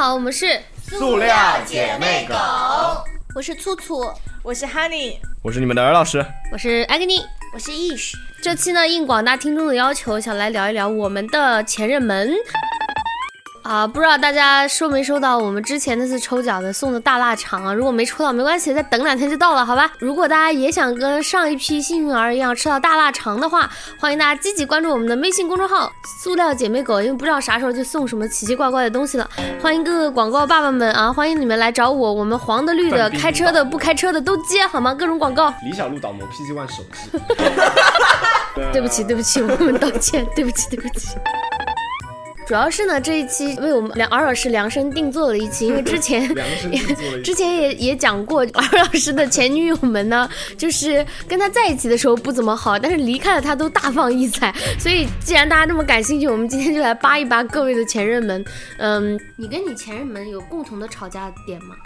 好，我们是塑料姐妹狗，我是醋醋，我是 Honey，我是你们的尔老师，我是 Agni，我是 Ish。这期呢，应广大听众的要求，想来聊一聊我们的前任们。啊，不知道大家收没收到我们之前那次抽奖的送的大腊肠啊？如果没抽到没关系，再等两天就到了，好吧？如果大家也想跟上一批幸运儿一样吃到大腊肠的话，欢迎大家积极关注我们的微信公众号“塑料姐妹狗”，因为不知道啥时候就送什么奇奇怪怪的东西了。欢迎各个广告爸爸们啊，欢迎你们来找我，我们黄的、绿的、开车的、不开车的都接，好吗？各种广告。李小璐导模 PG One 手机。对不起，对不起，我们道歉，对不起，对不起。主要是呢，这一期为我们梁尔老师量身定做了一期，因为之前 之前也也讲过，尔老师的前女友们呢，就是跟他在一起的时候不怎么好，但是离开了他都大放异彩。所以既然大家这么感兴趣，我们今天就来扒一扒各位的前任们。嗯，你跟你前任们有共同的吵架点吗？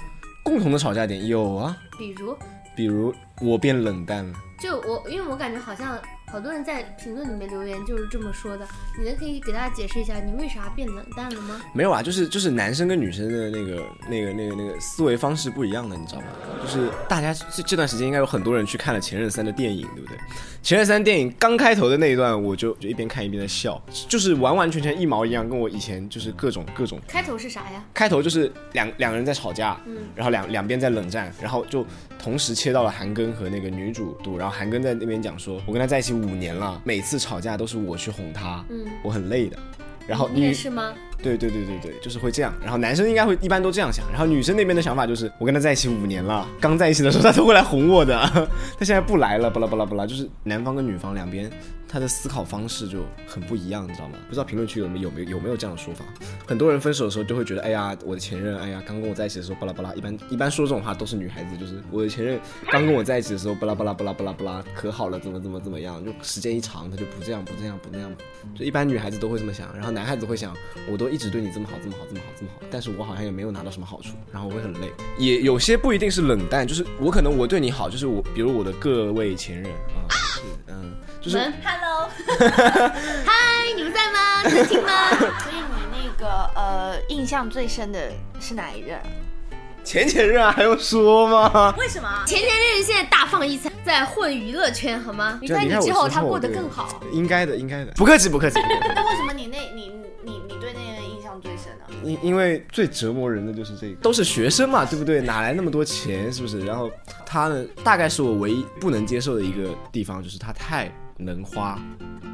共同的吵架点有啊，比如，比如我变冷淡了。就我，因为我感觉好像。好多人在评论里面留言就是这么说的，你能可以给大家解释一下你为啥变冷淡了吗？没有啊，就是就是男生跟女生的那个那个那个那个思维方式不一样的，你知道吗？就是大家这这段时间应该有很多人去看了《前任三》的电影，对不对？《前任三》电影刚开头的那一段，我就就一边看一边在笑，就是完完全全一毛一样，跟我以前就是各种各种。开头是啥呀？开头就是两两个人在吵架，嗯，然后两两边在冷战，然后就同时切到了韩庚和那个女主度，然后韩庚在那边讲说，我跟他在一起五年了，每。次吵架都是我去哄他，嗯，我很累的。然后你也是吗？对对对对对，就是会这样。然后男生应该会一般都这样想。然后女生那边的想法就是，我跟他在一起五年了，刚在一起的时候他都会来哄我的，他现在不来了，巴拉巴拉巴拉，就是男方跟女方两边。他的思考方式就很不一样，你知道吗？不知道评论区有没有没有有没有这样的说法？很多人分手的时候就会觉得，哎呀，我的前任，哎呀，刚跟我在一起的时候巴拉巴拉。一般一般说这种话都是女孩子，就是我的前任刚跟我在一起的时候巴拉巴拉巴拉巴拉巴拉可好了，怎么怎么怎么样？就时间一长，他就不这样不这样不那样。就一般女孩子都会这么想，然后男孩子会想，我都一直对你这么好这么好这么好这么好，但是我好像也没有拿到什么好处，然后我会很累。也有些不一定是冷淡，就是我可能我对你好，就是我比如我的各位前任啊，嗯。就是 Hello，嗨，你们在吗？在听吗？所以你那个呃，印象最深的是哪一任？前前任啊，还用说吗？为什么？前前任现在大放异彩，在混娱乐圈，好吗？在你之后他过得更好。应该的，应该的。不客气，不客气。因因为最折磨人的就是这个，都是学生嘛，对不对？哪来那么多钱，是不是？然后他呢，大概是我唯一不能接受的一个地方，就是他太。能花，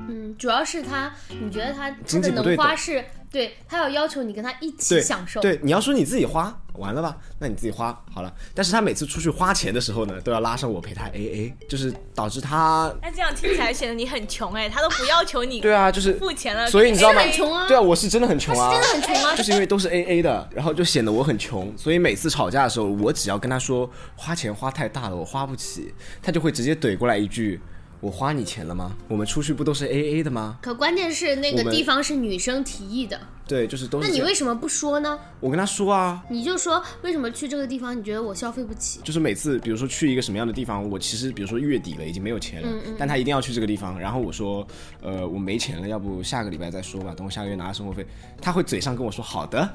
嗯，主要是他，你觉得他他的能花是对他要要求你跟他一起享受，对，你要说你自己花完了吧，那你自己花好了。但是他每次出去花钱的时候呢，都要拉上我陪他 A A，就是导致他。那这样听起来显得你很穷哎，他都不要求你。对啊，就是付钱了，所以你知道吗？很穷啊。对啊，我是真的很穷啊，真的很穷啊，就是因为都是 A A 的，然后就显得我很穷，所以每次吵架的时候，我只要跟他说花钱花太大了，我花不起，他就会直接怼过来一句。我花你钱了吗？我们出去不都是 A A 的吗？可关键是那个地方是女生提议的。对，就是都。那你为什么不说呢？我跟他说啊，你就说为什么去这个地方？你觉得我消费不起？就是每次，比如说去一个什么样的地方，我其实比如说月底了，已经没有钱了，但他一定要去这个地方，然后我说，呃，我没钱了，要不下个礼拜再说吧，等我下个月拿了生活费，他会嘴上跟我说好的。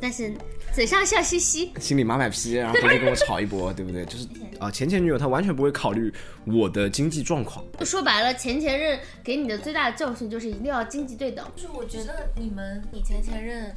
但是嘴上笑嘻嘻，心里马买批，然后回来跟我吵一波，对不对？就是啊，前前女友她完全不会考虑我的经济状况。说白了，前前任给你的最大的教训就是一定要经济对等。就是我觉得你们，你前前任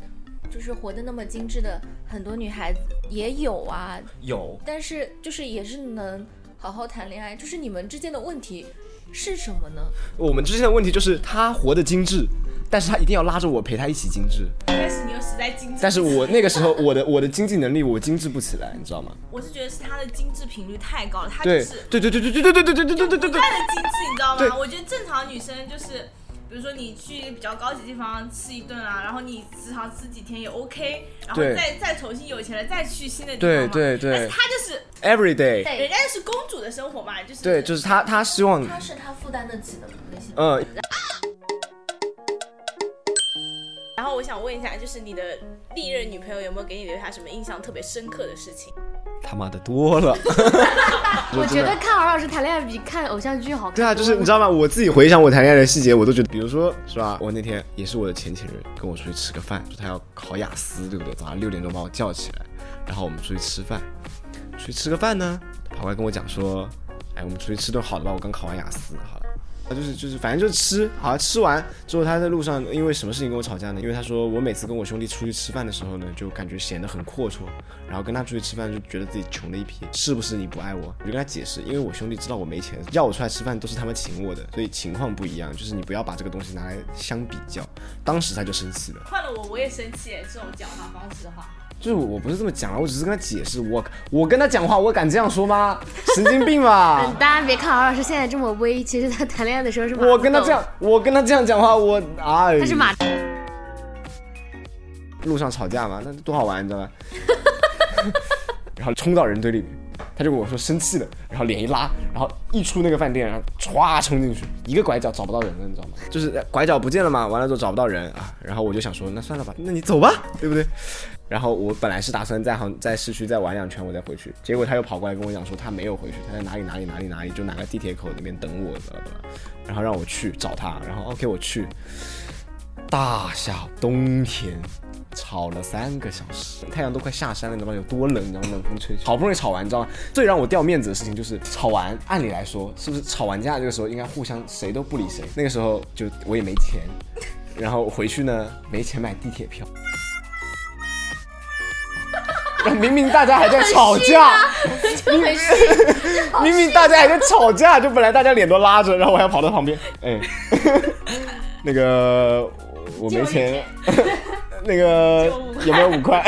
就是活得那么精致的很多女孩子也有啊，有，但是就是也是能好好谈恋爱。就是你们之间的问题是什么呢？我们之间的问题就是她活得精致。但是他一定要拉着我陪他一起精致。但是你又实在精致。但是我那个时候我的我的经济能力我精致不起来，你知道吗？我是觉得是他的精致频率太高了，他就是对对对对对对对对对对对对对不断的精致，你知道吗？我觉得正常女生就是，比如说你去一个比较高级地方吃一顿啊，然后你时常吃几天也 OK，然后再再重新有钱了再去新的地方嘛。对对对。但是他就是 every day，人家是公主的生活嘛，就是对，就是他他希望他是他负担得起的那些。嗯。然我想问一下，就是你的历任女朋友有没有给你留下什么印象特别深刻的事情？他妈的多了。我觉得看敖老师谈恋爱比看偶像剧好看。对啊，就是你知道吗？我自己回想我谈恋爱的细节，我都觉得，比如说是吧？我那天也是我的前前任跟我出去吃个饭，说他要考雅思，对不对？早上六点钟把我叫起来，然后我们出去吃饭，出去吃个饭呢，他跑过来跟我讲说，哎，我们出去吃顿好的吧，我刚考完雅思，好了。就是就是，反正就是吃，好吃完之后，他在路上因为什么事情跟我吵架呢？因为他说我每次跟我兄弟出去吃饭的时候呢，就感觉显得很阔绰，然后跟他出去吃饭就觉得自己穷的一批，是不是你不爱我？我就跟他解释，因为我兄弟知道我没钱，要我出来吃饭都是他们请我的，所以情况不一样，就是你不要把这个东西拿来相比较。当时他就生气了，换了我我也生气，这种讲话方式的话。就是我不是这么讲啊，我只是跟他解释，我我跟他讲话，我敢这样说吗？神经病吧！大家别看敖老师现在这么威，其实他谈恋爱的时候是我跟他这样，我跟他这样讲话，我啊，他是马。路上吵架嘛，那多好玩，你知道吗？然后冲到人堆里面。他就跟我说生气了，然后脸一拉，然后一出那个饭店，然后歘冲进去，一个拐角找不到人了，你知道吗？就是拐角不见了嘛，完了之后找不到人啊，然后我就想说，那算了吧，那你走吧，对不对？然后我本来是打算在杭在市区再玩两圈，我再回去，结果他又跑过来跟我讲说他没有回去，他在哪里哪里哪里哪里，就哪个地铁口那边等我，知道吧？然后让我去找他，然后 OK 我去，大夏冬天。吵了三个小时，太阳都快下山了，你知道吗？有多冷？你知道？冷风吹，好不容易吵完，你知道吗？最让我掉面子的事情就是吵完，按理来说是不是吵完架这个时候应该互相谁都不理谁？那个时候就我也没钱，然后回去呢没钱买地铁票，明明大家还在吵架，明明明明大家还在吵架，就本来大家脸都拉着，然后我还要跑到旁边，哎，那个我没钱。那个有没有五块？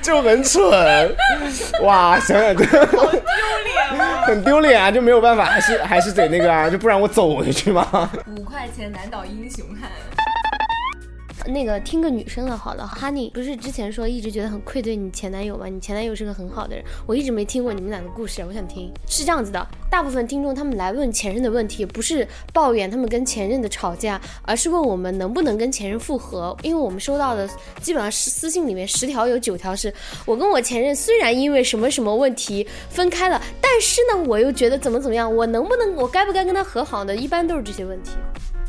就很蠢，哇！想想就好丢脸啊，很丢脸啊，就没有办法，还是还是得那个啊，就不然我走回去嘛。五块钱难倒英雄汉。那个听个女生的，好了，Honey 不是之前说一直觉得很愧对你前男友吗？你前男友是个很好的人，我一直没听过你们俩的故事，我想听。是这样子的，大部分听众他们来问前任的问题，不是抱怨他们跟前任的吵架，而是问我们能不能跟前任复合。因为我们收到的基本上是私信里面十条有九条是我跟我前任虽然因为什么什么问题分开了，但是呢我又觉得怎么怎么样，我能不能我该不该跟他和好呢？一般都是这些问题。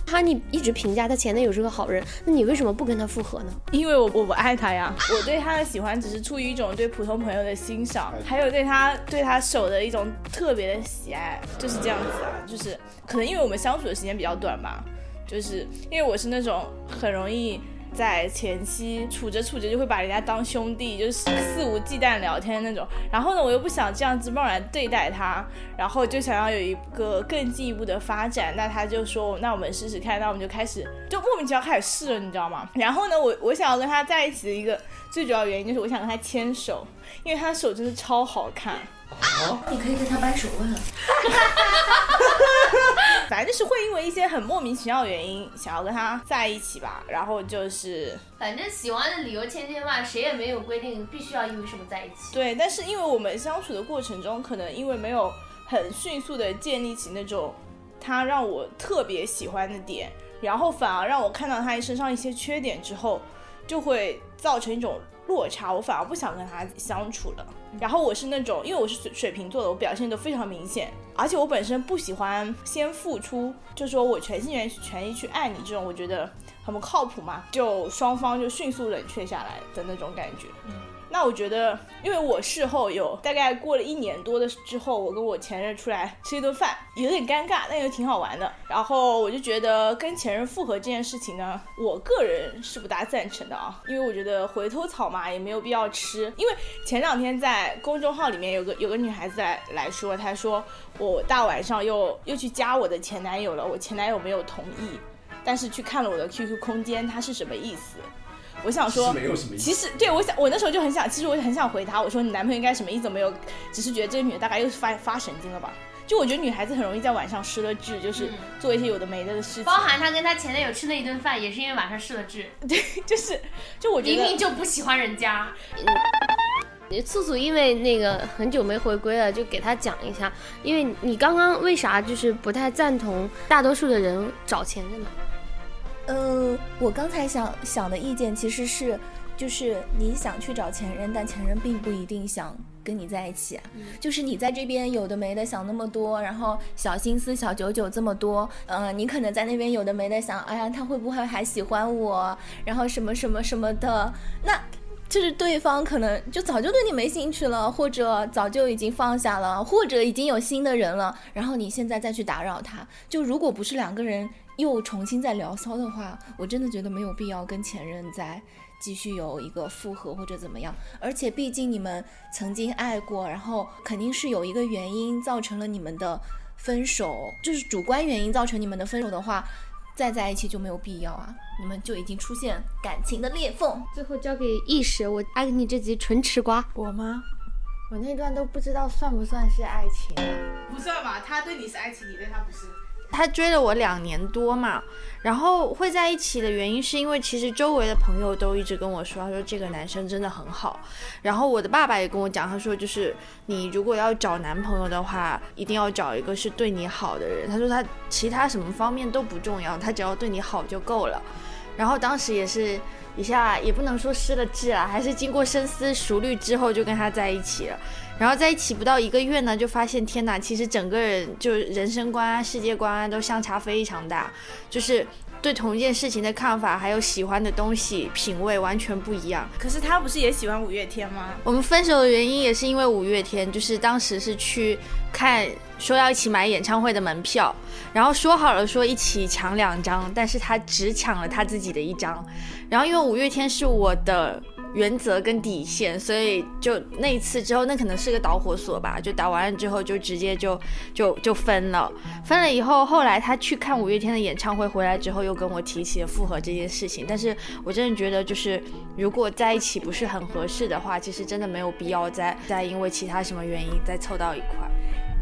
哈尼一直评价他前男友是个好人，那你为什么不跟他复合呢？因为我我不爱他呀，我对他的喜欢只是出于一种对普通朋友的欣赏，还有对他对他手的一种特别的喜爱，就是这样子啊，就是可能因为我们相处的时间比较短吧，就是因为我是那种很容易。在前期处着处着就会把人家当兄弟，就是肆无忌惮聊天那种。然后呢，我又不想这样子贸然对待他，然后就想要有一个更进一步的发展。那他就说，那我们试试看。那我们就开始，就莫名其妙开始试了，你知道吗？然后呢，我我想要跟他在一起的一个最主要原因就是我想跟他牵手，因为他的手真的超好看。好，你可以跟他掰手腕。反正就是会因为一些很莫名其妙的原因想要跟他在一起吧，然后就是，反正喜欢的理由千千万，谁也没有规定必须要因为什么在一起。对，但是因为我们相处的过程中，可能因为没有很迅速的建立起那种他让我特别喜欢的点，然后反而让我看到他身上一些缺点之后，就会造成一种。落差，我反而不想跟他相处了。然后我是那种，因为我是水水瓶座的，我表现都非常明显，而且我本身不喜欢先付出，就说我全心全全意去爱你这种，我觉得很不靠谱嘛，就双方就迅速冷却下来的那种感觉。那我觉得，因为我事后有大概过了一年多的之后，我跟我前任出来吃一顿饭，有点尴尬，但又挺好玩的。然后我就觉得跟前任复合这件事情呢，我个人是不大赞成的啊，因为我觉得回头草嘛也没有必要吃。因为前两天在公众号里面有个有个女孩子来来说，她说我大晚上又又去加我的前男友了，我前男友没有同意，但是去看了我的 QQ 空间，他是什么意思？我想说，其实对我想，我那时候就很想，其实我很想回答，我说你男朋友应该什么意思没有？只是觉得这个女的大概又是发发神经了吧？就我觉得女孩子很容易在晚上失了智，就是做一些有的没的的事情。包含她跟她前男友吃那一顿饭，也是因为晚上失了智。对，就是，就我觉得明明就不喜欢人家。素素因为那个很久没回归了，就给她讲一下，因为你刚刚为啥就是不太赞同大多数的人找前任呢？呃，我刚才想想的意见其实是，就是你想去找前任，但前任并不一定想跟你在一起啊。就是你在这边有的没的想那么多，然后小心思、小九九这么多，嗯、你可能在那边有的没的想，哎呀，他会不会还喜欢我？然后什么什么什么的，那。就是对方可能就早就对你没兴趣了，或者早就已经放下了，或者已经有新的人了，然后你现在再去打扰他，就如果不是两个人又重新再聊骚的话，我真的觉得没有必要跟前任再继续有一个复合或者怎么样。而且毕竟你们曾经爱过，然后肯定是有一个原因造成了你们的分手，就是主观原因造成你们的分手的话，再在一起就没有必要啊，你们就已经出现感情的裂缝。最后交给意识，我爱给你这集纯吃瓜。我吗？我那段都不知道算不算是爱情啊。不算吧，他对你是爱情，你对他不是。他追了我两年多嘛，然后会在一起的原因是因为其实周围的朋友都一直跟我说，他说这个男生真的很好。然后我的爸爸也跟我讲，他说就是你如果要找男朋友的话，一定要找一个是对你好的人。他说他其他什么方面都不重要，他只要对你好就够了。然后当时也是一下也不能说失了智啊，还是经过深思熟虑之后就跟他在一起了。然后在一起不到一个月呢，就发现天哪，其实整个人就人生观啊、世界观啊都相差非常大，就是对同一件事情的看法，还有喜欢的东西、品味完全不一样。可是他不是也喜欢五月天吗？我们分手的原因也是因为五月天，就是当时是去看，说要一起买演唱会的门票，然后说好了说一起抢两张，但是他只抢了他自己的一张，然后因为五月天是我的原则跟底线，所以就那一次之后，那可能是个导火索吧，就打完了之后就直接就就就分了，分了以后，后来他去看五月天的演唱会回来之后，又跟我提起了复合这件事情，但是我真的觉得就是如果在一起不是很合适的话，其实真的没有必要再再因为其他什么原因再凑到一块。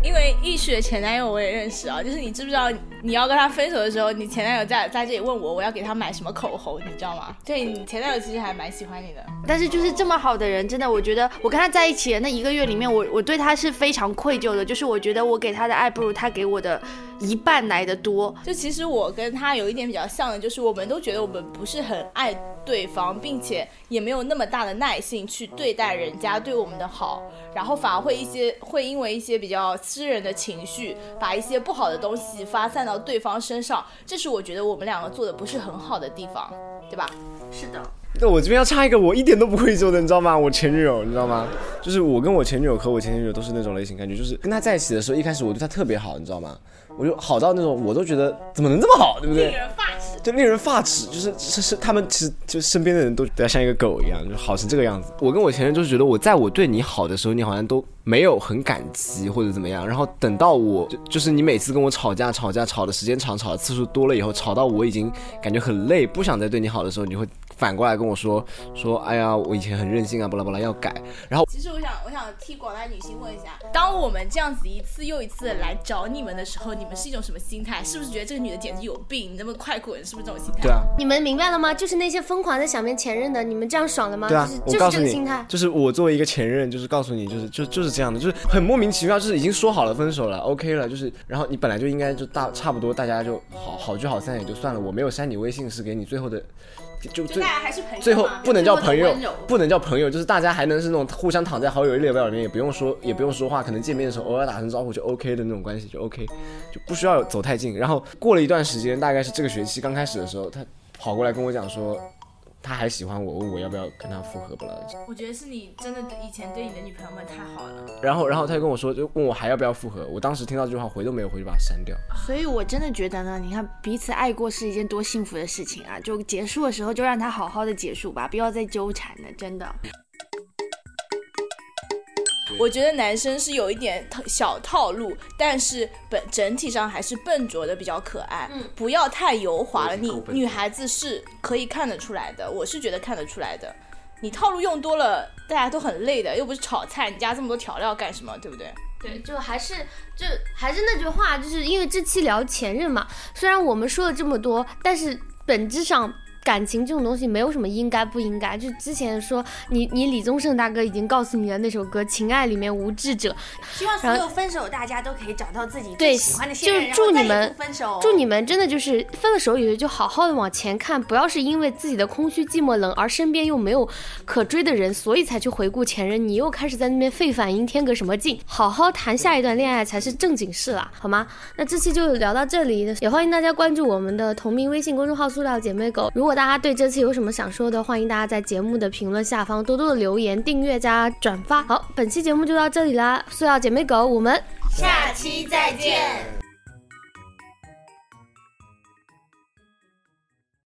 因为易许的前男友我也认识啊，就是你知不知道你要跟他分手的时候，你前男友在在这里问我我要给他买什么口红，你知道吗？对你前男友其实还蛮喜欢你的。但是就是这么好的人，真的，我觉得我跟他在一起的那一个月里面，我我对他是非常愧疚的，就是我觉得我给他的爱不如他给我的一半来的多。就其实我跟他有一点比较像的，就是我们都觉得我们不是很爱对方，并且也没有那么大的耐性去对待人家对我们的好，然后反而会一些会因为一些比较私人的情绪，把一些不好的东西发散到对方身上，这是我觉得我们两个做的不是很好的地方，对吧？是的，那，我这边要插一个，我一点都不愧疚的，你知道吗？我前女友，你知道吗？就是我跟我前女友和我前女友都是那种类型，感觉就是跟她在一起的时候，一开始我对她特别好，你知道吗？我就好到那种我都觉得怎么能这么好，对不对？人发指。就令人发指，就是是是他们其实就身边的人都都要像一个狗一样，就好成这个样子。我跟我前任就是觉得我在我对你好的时候，你好像都没有很感激或者怎么样，然后等到我就就是你每次跟我吵架吵架吵的时间长，吵的次数多了以后，吵到我已经感觉很累，不想再对你好的时候，你会反过来跟我说说，哎呀，我以前很任性啊，巴拉巴拉要改。然后其实我想，我想替广大女性问一下，当我们这样子一次又一次来找你们的时候，你们是一种什么心态？是不是觉得这个女的简直有病？你能不能快滚？是不是这种心态？对啊，你们明白了吗？就是那些疯狂的想念前任的，你们这样爽了吗？对啊就是，就是我告诉你这个心态，。就是我作为一个前任，就是告诉你，就是就就是这样的，就是很莫名其妙，就是已经说好了分手了，OK 了，就是然后你本来就应该就大差不多，大家就好好聚好散也就算了，我没有删你微信是给你最后的，就最就大家还是朋友。最后不能叫朋友不能叫朋友，就是大家还能是那种互相躺在好友列表里面，也不用说也不用说话，可能见面的时候偶尔打声招呼就 OK 的那种关系就 OK，就不需要走太近。然后过了一段时间，大概是这个学期刚开始的时候，他跑过来跟我讲说。他还喜欢我，问我要不要跟他复合，不了。我觉得是你真的对以前对你的女朋友们太好了。然后，然后他就跟我说，就问我还要不要复合。我当时听到这句话，回都没有回，就把它删掉。所以我真的觉得呢，你看彼此爱过是一件多幸福的事情啊！就结束的时候就让他好好的结束吧，不要再纠缠了，真的。我觉得男生是有一点套小套路，但是本整体上还是笨拙的比较可爱，不要太油滑了。你女孩子是可以看得出来的，我是觉得看得出来的。你套路用多了，大家都很累的，又不是炒菜，你加这么多调料干什么？对不对？对，就还是就还是那句话，就是因为这期聊前任嘛，虽然我们说了这么多，但是本质上感情这种东西没有什么应该不应该。就之前说你你李宗盛大哥已经告诉你的那首歌《情爱》里面无智者，希望所有分手大家都可以找到自己对最喜欢的现就，是祝你们。祝你们真的就是分了手以后就好好的往前看，不要是因为自己的空虚、寂寞、冷，而身边又没有可追的人，所以才去回顾前任。你又开始在那边费反应，添个什么劲？好好谈下一段恋爱才是正经事啦，好吗？那这期就聊到这里，也欢迎大家关注我们的同名微信公众号“塑料姐妹狗”。如大家对这次有什么想说的，欢迎大家在节目的评论下方多多的留言、订阅加转发。好，本期节目就到这里啦，塑料姐妹狗，我们下期再见。